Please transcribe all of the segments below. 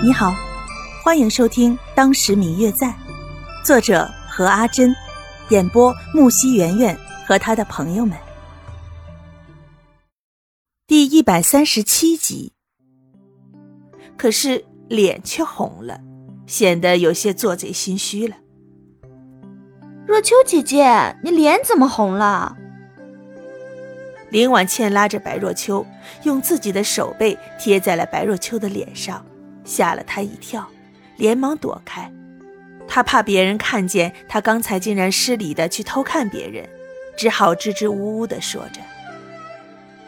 你好，欢迎收听《当时明月在》，作者何阿珍，演播木西圆圆和他的朋友们。第一百三十七集。可是脸却红了，显得有些做贼心虚了。若秋姐姐，你脸怎么红了？林婉倩拉着白若秋，用自己的手背贴在了白若秋的脸上。吓了他一跳，连忙躲开。他怕别人看见他刚才竟然失礼的去偷看别人，只好支支吾吾的说着：“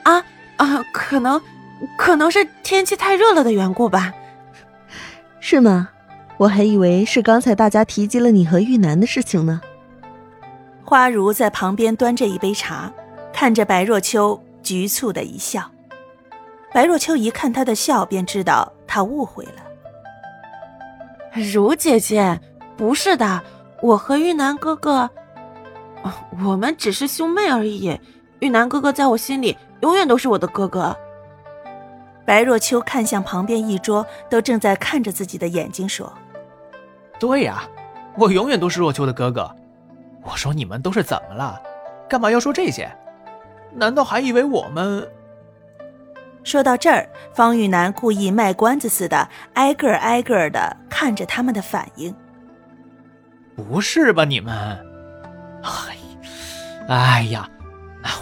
啊啊，可能，可能是天气太热了的缘故吧？是吗？我还以为是刚才大家提及了你和玉楠的事情呢。”花如在旁边端着一杯茶，看着白若秋，局促的一笑。白若秋一看他的笑，便知道他误会了。如姐姐，不是的，我和玉楠哥哥，我们只是兄妹而已。玉楠哥哥在我心里永远都是我的哥哥。白若秋看向旁边一桌都正在看着自己的眼睛，说：“对呀，我永远都是若秋的哥哥。我说你们都是怎么了？干嘛要说这些？难道还以为我们？”说到这儿，方玉楠故意卖关子似的，挨个挨个的看着他们的反应。不是吧，你们？哎，哎呀，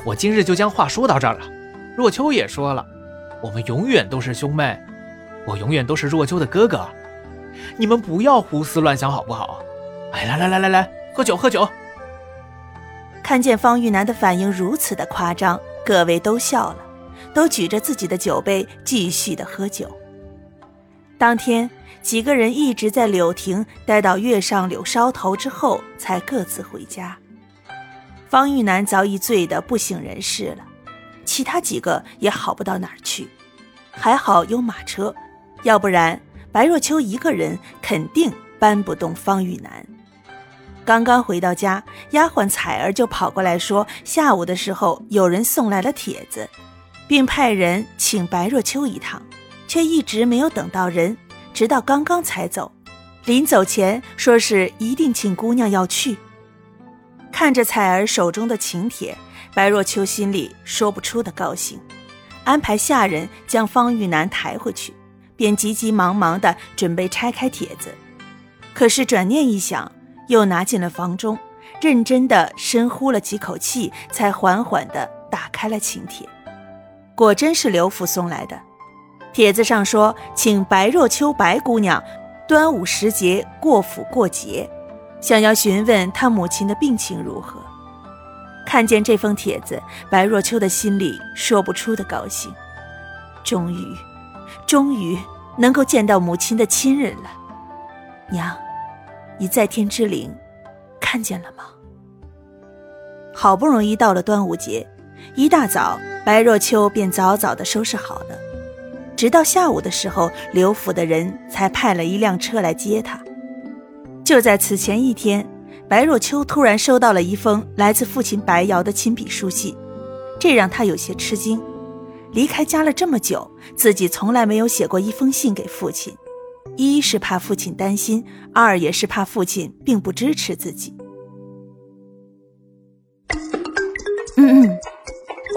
我今日就将话说到这儿了。若秋也说了，我们永远都是兄妹，我永远都是若秋的哥哥。你们不要胡思乱想，好不好？哎，来来来来来，喝酒喝酒。看见方玉楠的反应如此的夸张，各位都笑了。都举着自己的酒杯，继续的喝酒。当天几个人一直在柳亭待到月上柳梢头之后，才各自回家。方玉楠早已醉得不省人事了，其他几个也好不到哪儿去。还好有马车，要不然白若秋一个人肯定搬不动方玉楠。刚刚回到家，丫鬟彩儿就跑过来说，下午的时候有人送来了帖子。并派人请白若秋一趟，却一直没有等到人，直到刚刚才走。临走前说是一定请姑娘要去。看着彩儿手中的请帖，白若秋心里说不出的高兴，安排下人将方玉楠抬回去，便急急忙忙地准备拆开帖子。可是转念一想，又拿进了房中，认真地深呼了几口气，才缓缓地打开了请帖。果真是刘府送来的，帖子上说，请白若秋白姑娘端午时节过府过节，想要询问她母亲的病情如何。看见这封帖子，白若秋的心里说不出的高兴，终于，终于能够见到母亲的亲人了。娘，你在天之灵看见了吗？好不容易到了端午节。一大早，白若秋便早早的收拾好了，直到下午的时候，刘府的人才派了一辆车来接她。就在此前一天，白若秋突然收到了一封来自父亲白瑶的亲笔书信，这让她有些吃惊。离开家了这么久，自己从来没有写过一封信给父亲，一是怕父亲担心，二也是怕父亲并不支持自己。嗯嗯。